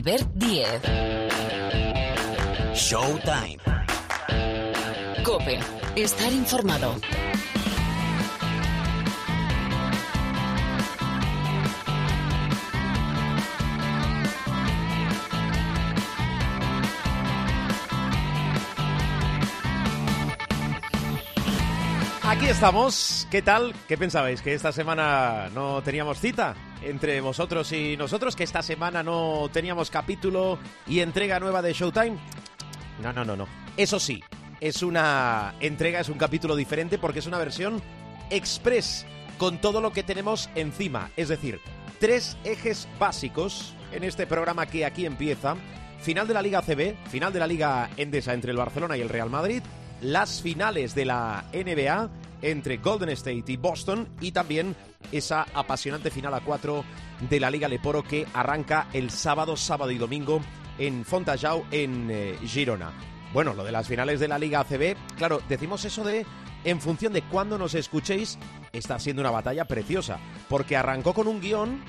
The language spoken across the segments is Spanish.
Albert Diez. Showtime. Cope. Estar informado. Aquí estamos. ¿Qué tal? ¿Qué pensabais? ¿Que esta semana no teníamos cita entre vosotros y nosotros? ¿Que esta semana no teníamos capítulo y entrega nueva de Showtime? No, no, no, no. Eso sí, es una entrega, es un capítulo diferente porque es una versión express con todo lo que tenemos encima. Es decir, tres ejes básicos en este programa que aquí empieza. Final de la Liga CB, final de la Liga Endesa entre el Barcelona y el Real Madrid, las finales de la NBA entre Golden State y Boston y también esa apasionante final a cuatro de la Liga Leporo que arranca el sábado, sábado y domingo en Fontajau, en eh, Girona. Bueno, lo de las finales de la Liga ACB, claro, decimos eso de en función de cuándo nos escuchéis, está siendo una batalla preciosa, porque arrancó con un guion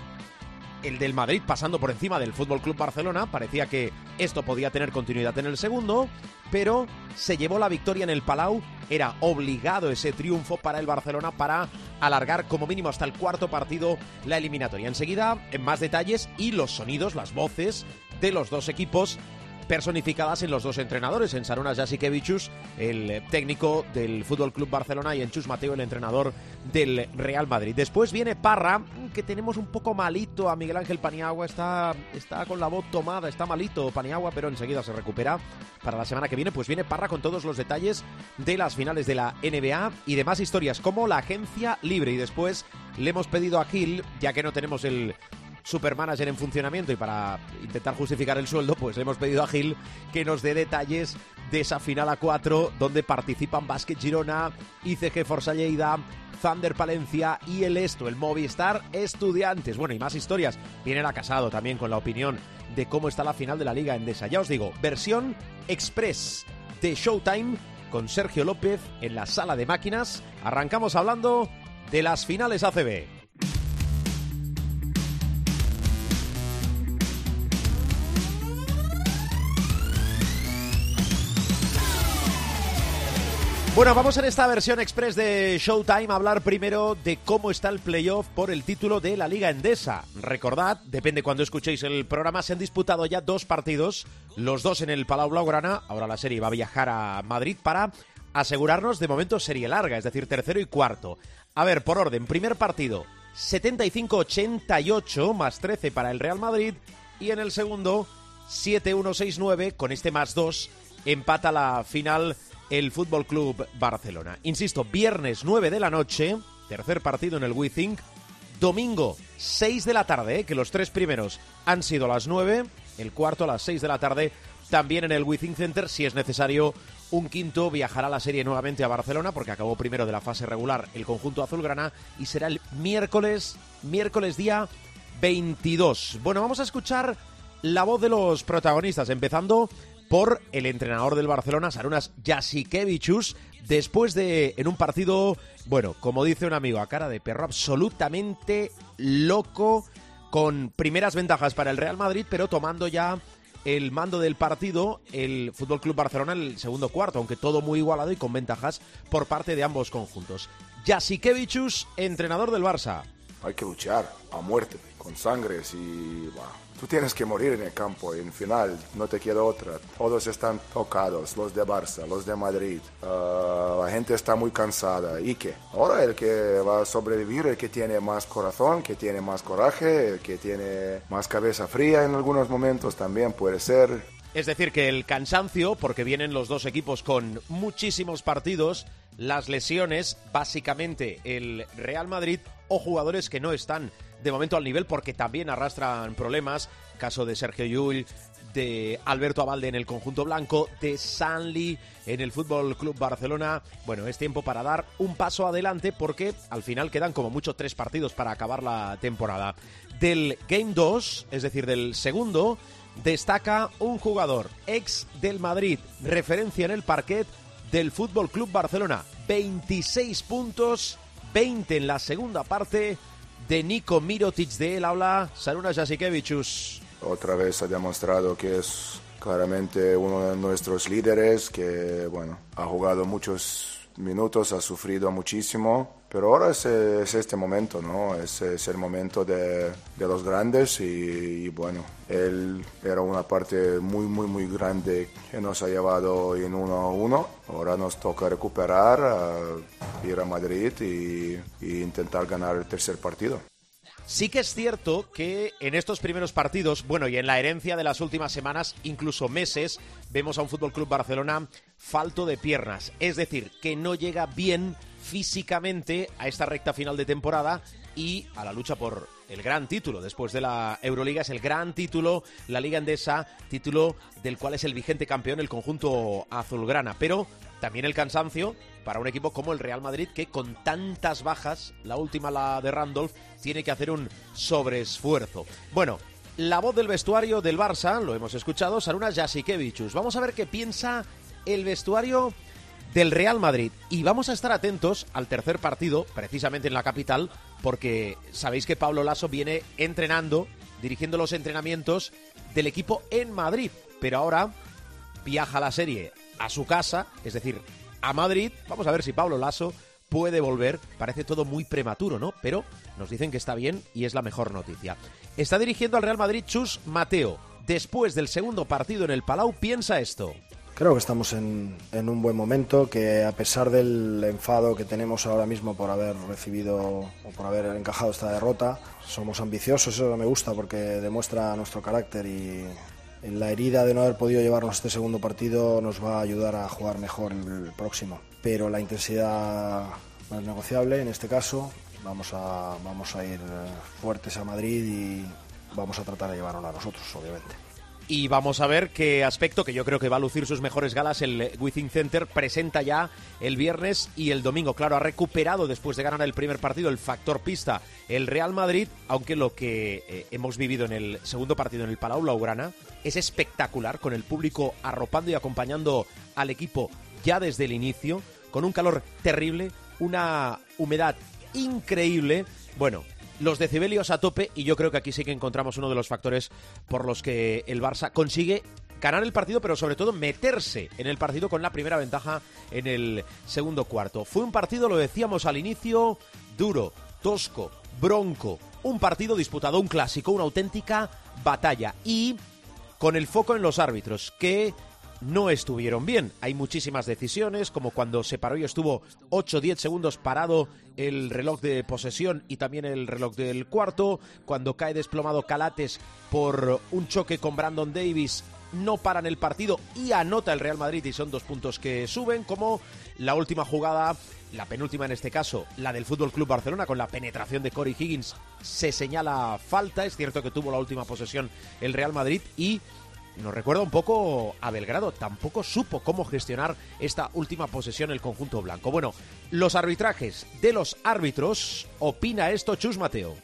el del Madrid pasando por encima del Fútbol Club Barcelona. Parecía que esto podía tener continuidad en el segundo, pero se llevó la victoria en el Palau. Era obligado ese triunfo para el Barcelona para alargar como mínimo hasta el cuarto partido la eliminatoria. Enseguida, en más detalles y los sonidos, las voces de los dos equipos personificadas en los dos entrenadores, en Sarunas Jasikevichus, el técnico del Fútbol Club Barcelona, y en Chus Mateo, el entrenador del Real Madrid. Después viene Parra, que tenemos un poco malito a Miguel Ángel Paniagua, está, está con la voz tomada, está malito Paniagua, pero enseguida se recupera. Para la semana que viene, pues viene Parra con todos los detalles de las finales de la NBA y demás historias, como la agencia libre. Y después le hemos pedido a Gil, ya que no tenemos el supermanager en funcionamiento y para intentar justificar el sueldo, pues le hemos pedido a Gil que nos dé detalles de esa final a cuatro donde participan Basket Girona, ICG Forza Lleida, Thunder Palencia y el Esto, el Movistar Estudiantes. Bueno, y más historias. Viene la Casado también con la opinión de cómo está la final de la Liga Endesa. Ya os digo, versión express de Showtime con Sergio López en la sala de máquinas. Arrancamos hablando de las finales ACB. Bueno, vamos en esta versión express de Showtime a hablar primero de cómo está el playoff por el título de la Liga Endesa. Recordad, depende cuando escuchéis el programa, se han disputado ya dos partidos, los dos en el Palau Blaugrana. Ahora la serie va a viajar a Madrid para asegurarnos de momento serie larga, es decir, tercero y cuarto. A ver, por orden, primer partido, 75-88 más 13 para el Real Madrid y en el segundo 7-1-6-9 con este más 2 empata la final el Fútbol Club Barcelona. Insisto, viernes 9 de la noche, tercer partido en el WeThink. Domingo 6 de la tarde, eh, que los tres primeros han sido a las 9, el cuarto a las 6 de la tarde, también en el WeThink Center. Si es necesario, un quinto viajará la serie nuevamente a Barcelona, porque acabó primero de la fase regular el conjunto azulgrana, y será el miércoles, miércoles día 22. Bueno, vamos a escuchar la voz de los protagonistas, empezando por el entrenador del Barcelona, Sarunas Jasikevichus, después de, en un partido, bueno, como dice un amigo, a cara de perro, absolutamente loco, con primeras ventajas para el Real Madrid, pero tomando ya el mando del partido el Fútbol Club Barcelona en el segundo cuarto, aunque todo muy igualado y con ventajas por parte de ambos conjuntos. Jasikevichus, entrenador del Barça. Hay que luchar a muerte, con sangre, y Tú tienes que morir en el campo, en final, no te queda otra. Todos están tocados, los de Barça, los de Madrid. Uh, la gente está muy cansada. ¿Y qué? Ahora el que va a sobrevivir, el que tiene más corazón, que tiene más coraje, el que tiene más cabeza fría en algunos momentos también puede ser. Es decir, que el cansancio, porque vienen los dos equipos con muchísimos partidos, las lesiones, básicamente el Real Madrid o jugadores que no están de momento al nivel porque también arrastran problemas. Caso de Sergio Llull, de Alberto Abalde en el conjunto blanco, de Sanli en el Fútbol Club Barcelona. Bueno, es tiempo para dar un paso adelante porque al final quedan como mucho tres partidos para acabar la temporada. Del Game 2, es decir, del segundo, destaca un jugador ex del Madrid, referencia en el parquet del Fútbol Club Barcelona. 26 puntos, 20 en la segunda parte de Nico Mirotic de él habla Saruna Jasikevichus. otra vez ha demostrado que es claramente uno de nuestros líderes, que bueno, ha jugado muchos minutos, ha sufrido muchísimo, pero ahora es, este momento, ¿no? Es, es el momento de, de los grandes y, bueno, él era una parte muy, muy, muy grande que nos ha llevado en uno a uno. Ahora nos toca recuperar, ir a Madrid y, y intentar ganar el tercer partido. Sí que es cierto que en estos primeros partidos, bueno, y en la herencia de las últimas semanas, incluso meses, vemos a un Fútbol Club Barcelona falto de piernas, es decir, que no llega bien físicamente a esta recta final de temporada y a la lucha por el gran título después de la Euroliga. Es el gran título, la Liga Endesa, título del cual es el vigente campeón el conjunto azulgrana. Pero también el cansancio para un equipo como el Real Madrid que con tantas bajas, la última la de Randolph, tiene que hacer un sobreesfuerzo. Bueno, la voz del vestuario del Barça, lo hemos escuchado, Saruna Jasikevichus. Vamos a ver qué piensa el vestuario del Real Madrid. Y vamos a estar atentos al tercer partido, precisamente en la capital, porque sabéis que Pablo Lasso viene entrenando, dirigiendo los entrenamientos del equipo en Madrid. Pero ahora viaja la serie a su casa, es decir, a Madrid. Vamos a ver si Pablo Lasso puede volver. Parece todo muy prematuro, ¿no? Pero nos dicen que está bien y es la mejor noticia. Está dirigiendo al Real Madrid Chus Mateo. Después del segundo partido en el Palau, piensa esto. Creo que estamos en, un buen momento, que a pesar del enfado que tenemos ahora mismo por haber recibido o por haber encajado esta derrota, somos ambiciosos, eso me gusta porque demuestra nuestro carácter y la herida de no haber podido llevarnos este segundo partido nos va a ayudar a jugar mejor el próximo. Pero la intensidad no es negociable en este caso, vamos a, vamos a ir fuertes a Madrid y vamos a tratar de llevarnos a nosotros, obviamente y vamos a ver qué aspecto, que yo creo que va a lucir sus mejores galas, el Within Center presenta ya el viernes y el domingo. Claro, ha recuperado después de ganar el primer partido el factor pista el Real Madrid, aunque lo que eh, hemos vivido en el segundo partido en el Palau Blaugrana es espectacular, con el público arropando y acompañando al equipo ya desde el inicio, con un calor terrible, una humedad increíble. Bueno, los decibelios a tope y yo creo que aquí sí que encontramos uno de los factores por los que el Barça consigue ganar el partido, pero sobre todo meterse en el partido con la primera ventaja en el segundo cuarto. Fue un partido, lo decíamos al inicio, duro, tosco, bronco, un partido disputado, un clásico, una auténtica batalla y con el foco en los árbitros, que no estuvieron bien. Hay muchísimas decisiones, como cuando se paró y estuvo 8-10 segundos parado el reloj de posesión y también el reloj del cuarto, cuando cae desplomado Calates por un choque con Brandon Davis no paran el partido y anota el Real Madrid y son dos puntos que suben, como la última jugada, la penúltima en este caso, la del Fútbol Club Barcelona con la penetración de Corey Higgins, se señala falta, es cierto que tuvo la última posesión el Real Madrid y nos recuerda un poco a Belgrado. Tampoco supo cómo gestionar esta última posesión el conjunto blanco. Bueno, los arbitrajes de los árbitros, opina esto Chus Mateo.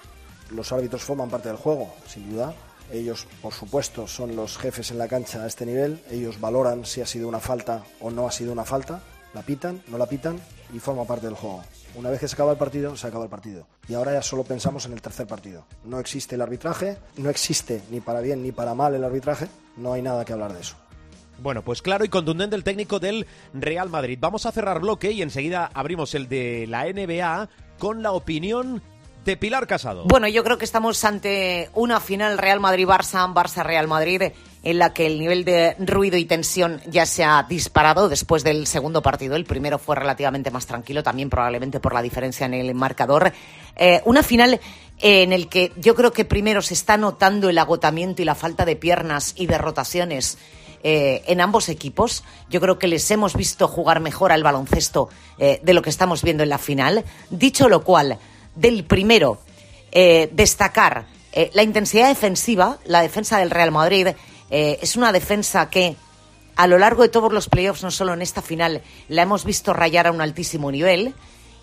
Los árbitros forman parte del juego, sin duda. Ellos, por supuesto, son los jefes en la cancha a este nivel. Ellos valoran si ha sido una falta o no ha sido una falta. La pitan, no la pitan y forma parte del juego. Una vez que se acaba el partido, se acaba el partido. Y ahora ya solo pensamos en el tercer partido. No existe el arbitraje, no existe ni para bien ni para mal el arbitraje, no hay nada que hablar de eso. Bueno, pues claro y contundente el técnico del Real Madrid. Vamos a cerrar bloque y enseguida abrimos el de la NBA con la opinión de Pilar Casado. Bueno, yo creo que estamos ante una final Real Madrid-Barça, Barça-Real Madrid en la que el nivel de ruido y tensión ya se ha disparado después del segundo partido. El primero fue relativamente más tranquilo, también probablemente por la diferencia en el marcador. Eh, una final en el que yo creo que primero se está notando el agotamiento y la falta de piernas y de rotaciones eh, en ambos equipos. Yo creo que les hemos visto jugar mejor al baloncesto eh, de lo que estamos viendo en la final. Dicho lo cual, del primero, destacar la intensidad defensiva, la defensa del Real Madrid eh, es una defensa que a lo largo de todos los playoffs, no solo en esta final, la hemos visto rayar a un altísimo nivel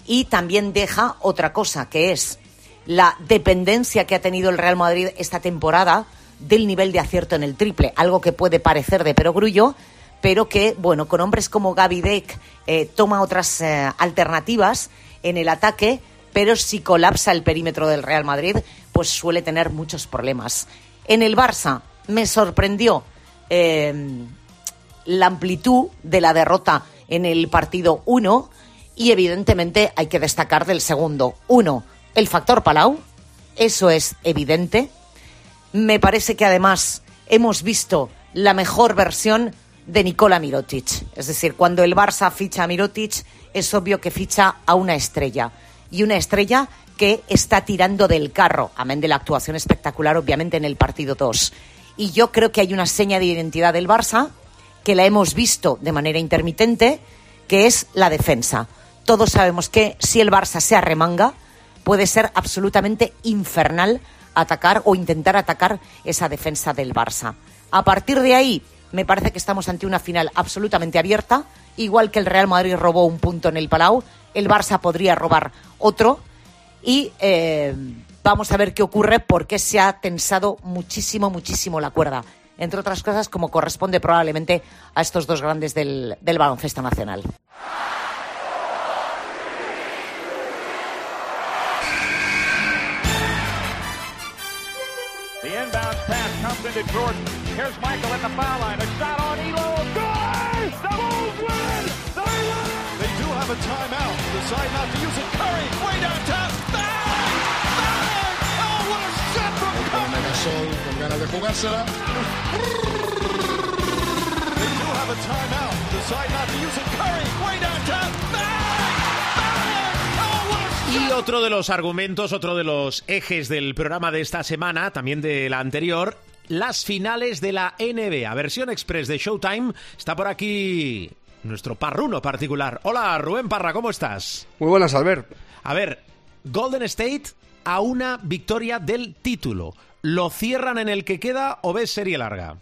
y también deja otra cosa, que es la dependencia que ha tenido el Real Madrid esta temporada del nivel de acierto en el triple, algo que puede parecer de perogrullo, pero que, bueno, con hombres como Gaby Deck eh, toma otras eh, alternativas en el ataque, pero si colapsa el perímetro del Real Madrid, pues suele tener muchos problemas. En el Barça me sorprendió eh, la amplitud de la derrota en el partido 1 y evidentemente hay que destacar del segundo. Uno, el factor Palau, eso es evidente. Me parece que además hemos visto la mejor versión de Nikola Mirotic. Es decir, cuando el Barça ficha a Mirotic, es obvio que ficha a una estrella. Y una estrella que está tirando del carro, amén de la actuación espectacular, obviamente, en el partido 2. Y yo creo que hay una seña de identidad del Barça que la hemos visto de manera intermitente, que es la defensa. Todos sabemos que si el Barça se arremanga, puede ser absolutamente infernal atacar o intentar atacar esa defensa del Barça. A partir de ahí, me parece que estamos ante una final absolutamente abierta, igual que el Real Madrid robó un punto en el Palau, el Barça podría robar otro y eh, vamos a ver qué ocurre porque se ha tensado muchísimo, muchísimo la cuerda. Entre otras cosas, como corresponde probablemente a estos dos grandes del, del baloncesto nacional. The. A shot on Elo. Good! The Bulls win! They win! They do have a timeout. Decide not to use it. Curry, way downtown. Bang! Oh, what a Y otro de los argumentos, otro de los ejes del programa de esta semana, también de la anterior, las finales de la NBA, versión express de Showtime. Está por aquí nuestro parruno particular. Hola, Rubén Parra, ¿cómo estás? Muy buenas, Albert. A ver, Golden State a una victoria del título. ¿Lo cierran en el que queda o ves serie larga?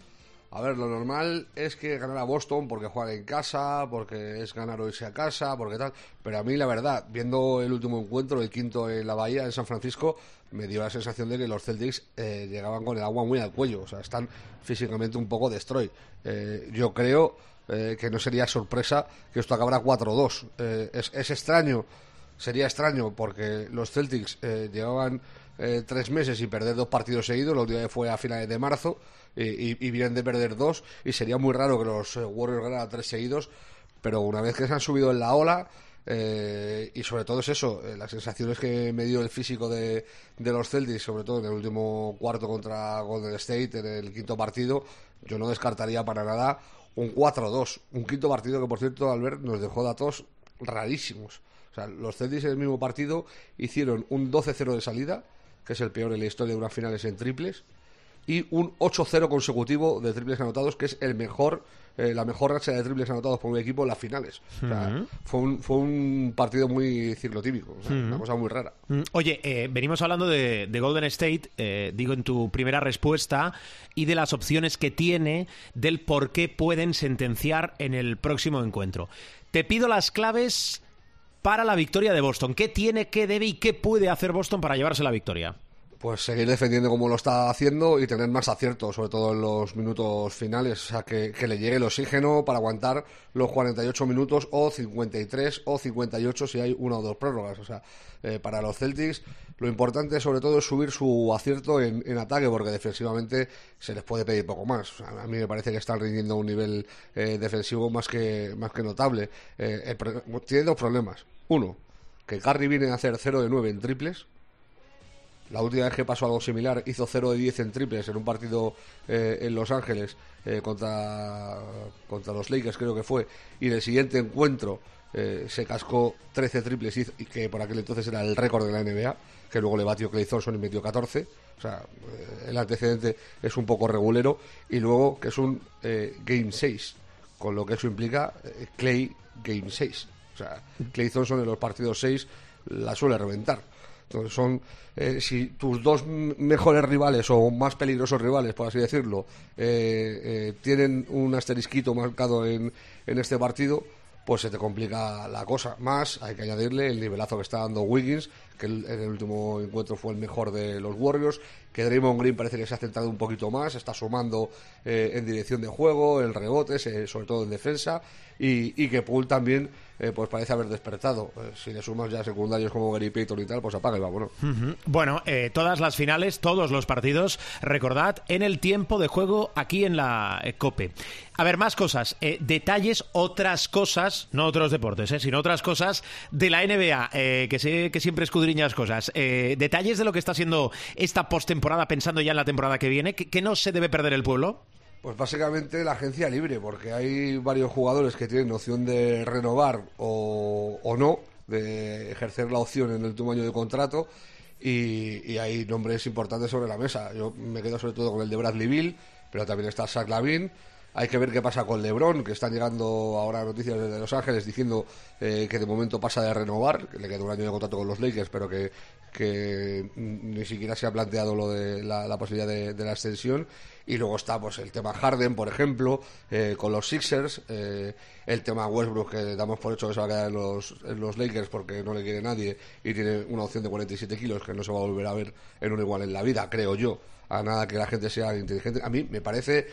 A ver, lo normal es que ganara Boston porque juega en casa, porque es ganar o irse a casa, porque tal. Pero a mí, la verdad, viendo el último encuentro, el quinto en la Bahía, en San Francisco, me dio la sensación de que los Celtics eh, llegaban con el agua muy al cuello. O sea, están físicamente un poco destroy. Eh, yo creo eh, que no sería sorpresa que esto acabara 4-2. Eh, es, es extraño, sería extraño porque los Celtics llevaban eh, tres meses y perder dos partidos seguidos. La última fue a finales de marzo y, y- vienen de perder dos. Y sería muy raro que los eh, Warriors ganaran tres seguidos. Pero una vez que se han subido en la ola, eh, y sobre todo es eso, eh, las sensaciones que me dio el físico de, de los Celtics, sobre todo en el último cuarto contra Golden State, en el quinto partido, yo no descartaría para nada un 4-2. Un quinto partido que, por cierto, Albert nos dejó datos rarísimos. O sea, los Celtics en el mismo partido hicieron un 12-0 de salida, que es el peor en la historia de unas finales en triples, y un 8-0 consecutivo de triples anotados, que es el mejor, eh, la mejor racha de triples anotados por un equipo en las finales. O sea, fue, un, fue un partido muy ciclotímico, o sea, una cosa muy rara. Mm, Oye, eh, venimos hablando de, de Golden State, eh, digo en tu primera respuesta, y de las opciones que tiene, del por qué pueden sentenciar en el próximo encuentro. Te pido las claves para la victoria de Boston. ¿Qué tiene, qué debe y qué puede hacer Boston para llevarse la victoria? Pues seguir defendiendo como lo está haciendo y tener más acierto, sobre todo en los minutos finales. O sea, que, le llegue el oxígeno para aguantar los 48 minutos o 53 o 58 si hay una o dos prórrogas. O sea, eh, para los Celtics lo importante sobre todo es subir su acierto en, ataque porque defensivamente se les puede pedir poco más. A mí me parece que están rindiendo a un nivel eh, defensivo más que, más que notable. Eh, tiene dos problemas. Uno, que Curry viene a hacer 0 de 9 en triples. La última vez que pasó algo similar hizo 0 de 10 en triples en un partido eh, en Los Ángeles eh, contra, contra los Lakers, creo que fue. Y en el siguiente encuentro eh, se cascó 13 triples, y que por aquel entonces era el récord de la NBA, que luego le batió Clay Thompson y metió 14. O sea, el antecedente es un poco regulero. Y luego que es un Game 6, con lo que eso implica Clay Game 6. O sea, Clay Thompson en los partidos 6 la suele reventar. Entonces son, eh, si tus dos mejores rivales o más peligrosos rivales, por así decirlo, eh, eh, tienen un asterisquito marcado en, en este partido, pues se te complica la cosa. Más hay que añadirle el nivelazo que está dando Wiggins, que en el último encuentro fue el mejor de los Warriors, que Draymond Green parece que se ha centrado un poquito más, está sumando eh, en dirección de juego, en rebotes, eh, sobre todo en defensa, y, que Poole también eh, pues parece haber despertado. si le sumas ya secundarios como Gary Payton y tal, pues apaga y vámonos. Bueno, todas las finales, todos los partidos, recordad, en el tiempo de juego aquí en la COPE. A ver, más cosas, detalles, otras cosas, no otros deportes, sino otras cosas de la NBA, que sé que siempre escudriñas cosas. detalles de lo que está siendo esta postemporada pensando ya en la temporada que viene? ¿Qué, no se debe perder el pueblo? Pues básicamente la agencia libre, porque hay varios jugadores que tienen opción de renovar o, no, de ejercer la opción en el último año de contrato. Y, hay nombres importantes sobre la mesa. Yo me quedo sobre todo con el de Bradley Bill, pero también está Zach Lavin. Hay que ver qué pasa con LeBron, que están llegando ahora noticias desde Los Ángeles diciendo eh, que de momento pasa de renovar, que le queda un año de contrato con los Lakers, pero que que ni siquiera se ha planteado lo de la, posibilidad de, la extensión. Y luego está pues, el tema Harden, por ejemplo, eh, con los Sixers, eh, el tema Westbrook, que damos por hecho que se va a quedar en los, en los Lakers porque no le quiere nadie y tiene una opción de 47 kilos que no se va a volver a ver en un igual en la vida, creo yo, a nada que la gente sea inteligente. A mí me parece,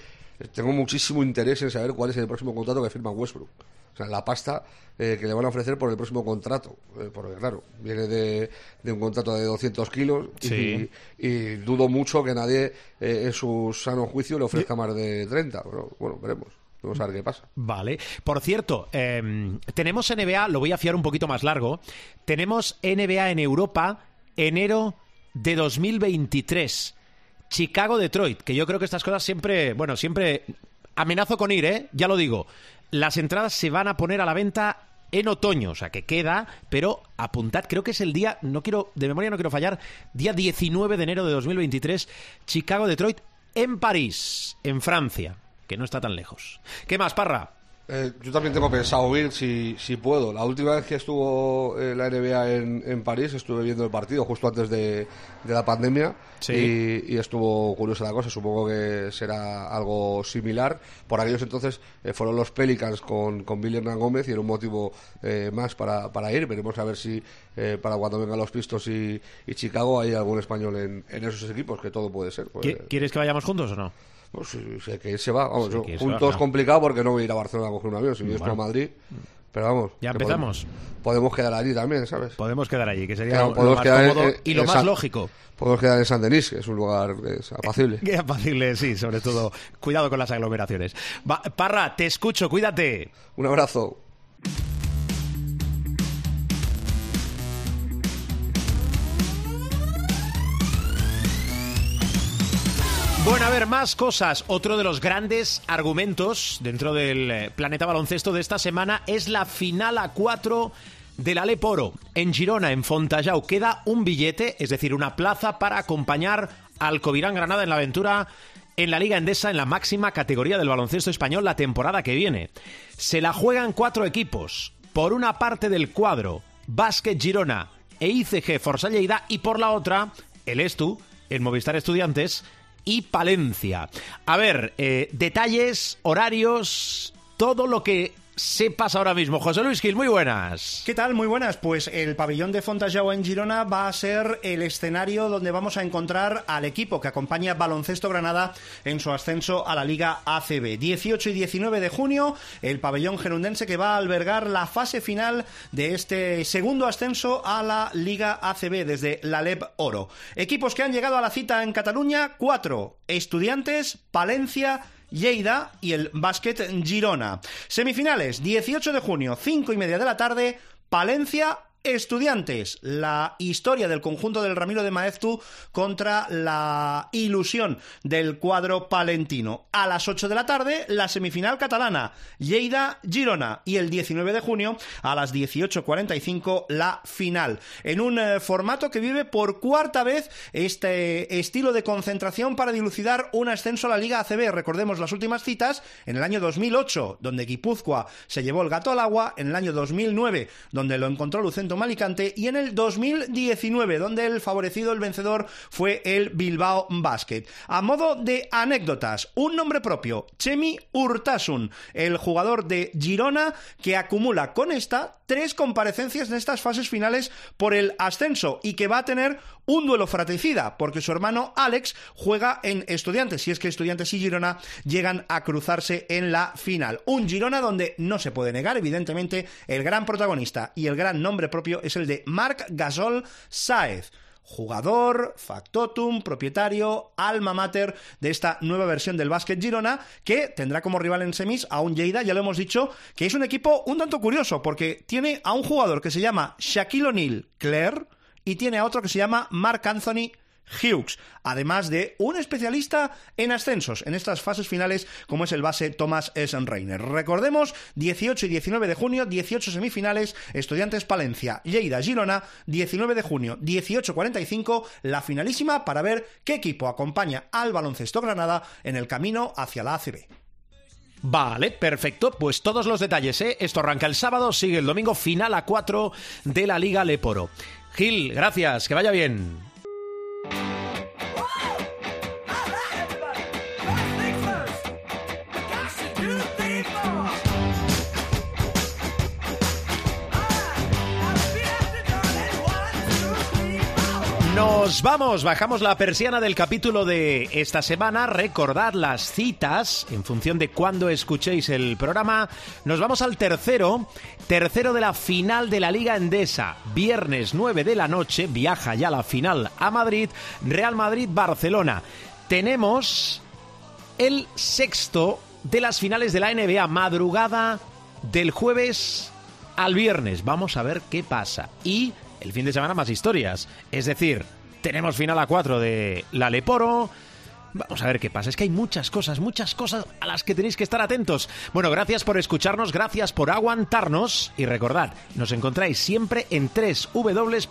tengo muchísimo interés en saber cuál es el próximo contrato que firma Westbrook. O sea, la pasta eh, que le van a ofrecer por el próximo contrato. Eh, porque, claro, viene de, un contrato de 200 kilos y, dudo mucho que nadie eh, en su sano juicio le ofrezca más de 30. Pero, bueno, veremos. Vamos a ver qué pasa. Vale. Por cierto, em, tenemos NBA, lo voy a fiar un poquito más largo. Tenemos NBA en Europa enero de 2023. Chicago-Detroit, que yo creo que estas cosas siempre, bueno, siempre amenazo con ir, ¿eh? Ya lo digo. Las entradas se van a poner a la venta en otoño, o sea que queda, pero apuntad, creo que es el día, no quiero, de memoria no quiero fallar, día 19 de enero de 2023, Chicago, Detroit, en París, en Francia, que no está tan lejos. ¿Qué más, Parra? Eh, yo también tengo pensado ir si, si puedo. La última vez que estuvo eh, la NBA en, en, París estuve viendo el partido justo antes de, de la pandemia y, estuvo curiosa la cosa. Supongo que será algo similar. Por aquellos entonces eh, fueron los Pelicans con, con Billy Hernán Gómez y era un motivo más para, para, ir. Veremos a ver si para cuando vengan los Pistos y, y, Chicago hay algún español en, en, esos equipos, que todo puede ser. Pues, ¿Quieres que vayamos juntos o no? Pues sé que se va, vamos, juntos complicado porque no voy a ir a Barcelona a coger un avión, si vienes a Madrid. Pero vamos. Ya empezamos. Podemos, quedar allí también, ¿sabes? Podemos quedar allí, que sería lo, más cómodo y lo más lógico. Podemos quedar en San Denis, que es un lugar apacible. Que apacible, sí, sobre todo. Cuidado con las aglomeraciones. Parra, te escucho, cuídate. Un abrazo. Bueno, a ver, más cosas. Otro de los grandes argumentos dentro del eh, planeta baloncesto de esta semana es la final a cuatro del Aleporo en Girona, en Fontajau. Queda un billete, es decir, una plaza para acompañar al Covirán Granada en la aventura en la Liga Endesa en la máxima categoría del baloncesto español la temporada que viene. Se la juegan cuatro equipos. Por una parte del cuadro, Básquet Girona e ICG Forza Lleida y por la otra, el Estu, el Movistar Estudiantes, y Palencia. A ver, eh, detalles, horarios, todo lo que sepas ahora mismo. José Luis Gil, muy buenas. ¿Qué tal? Muy buenas. Pues el pabellón de Fontajau en Girona va a ser el escenario donde vamos a encontrar al equipo que acompaña Baloncesto Granada en su ascenso a la Liga ACB. 18 y 19 de junio, el pabellón gerundense que va a albergar la fase final de este segundo ascenso a la Liga ACB desde la LEB Oro. Equipos que han llegado a la cita en Cataluña, cuatro. Estudiantes, Palencia, Lleida y el Básquet Girona. Semifinales, 18 de junio, 5 y media de la tarde, Palencia Estudiantes, la historia del conjunto del Ramiro de Maeztu contra la ilusión del cuadro palentino. A las 8 de la tarde, la semifinal catalana, Lleida-Girona. Y el 19 de junio, a las 18.45, la final. En un eh, formato que vive por cuarta vez este estilo de concentración para dilucidar un ascenso a la Liga ACB. Recordemos las últimas citas en el año 2008, donde Guipúzcoa se llevó el gato al agua, en el año 2009, donde lo encontró Lucente Malicante y en el 2019, donde el favorecido, el vencedor, fue el Bilbao Basket. A modo de anécdotas, un nombre propio, Chemi Urtasun, el jugador de Girona que acumula con esta tres comparecencias en estas fases finales por el ascenso y que va a tener un duelo fratricida, porque su hermano Alex juega en Estudiantes, si es que Estudiantes y Girona llegan a cruzarse en la final. Un Girona donde no se puede negar, evidentemente, el gran protagonista y el gran nombre propio es el de Marc Gasol Saez jugador, factotum, propietario, alma mater de esta nueva versión del básquet Girona, que tendrá como rival en semis a un Lleida, ya lo hemos dicho, que es un equipo un tanto curioso, porque tiene a un jugador que se llama Shaquille O'Neal Claire y tiene a otro que se llama Mark Anthony Hughes, además de un especialista en ascensos en estas fases finales como es el base Thomas S. Reiner. Recordemos, 18 y 19 de junio, 18 semifinales, Estudiantes Palencia, Lleida Girona, 19 de junio, 18.45, la finalísima para ver qué equipo acompaña al baloncesto Granada en el camino hacia la ACB. Vale, perfecto. Pues todos los detalles, ¿eh? Esto arranca el sábado, sigue el domingo, final a 4 de la Liga Leporo. Gil, gracias, que vaya bien. Vamos, bajamos la persiana del capítulo de esta semana. Recordad las citas en función de cuándo escuchéis el programa. Nos vamos al tercero, tercero de la final de la Liga Endesa. Viernes 9 de la noche, viaja ya la final a Madrid, Real Madrid-Barcelona. Tenemos el sexto de las finales de la NBA, madrugada del jueves al viernes. Vamos a ver qué pasa. Y el fin de semana más historias. Es decir, tenemos final a 4 de la Leporo. Vamos a ver qué pasa. Es que hay muchas cosas, muchas cosas a las que tenéis que estar atentos. Bueno, gracias por escucharnos, gracias por aguantarnos y recordad, nos encontráis siempre en www.cope.es.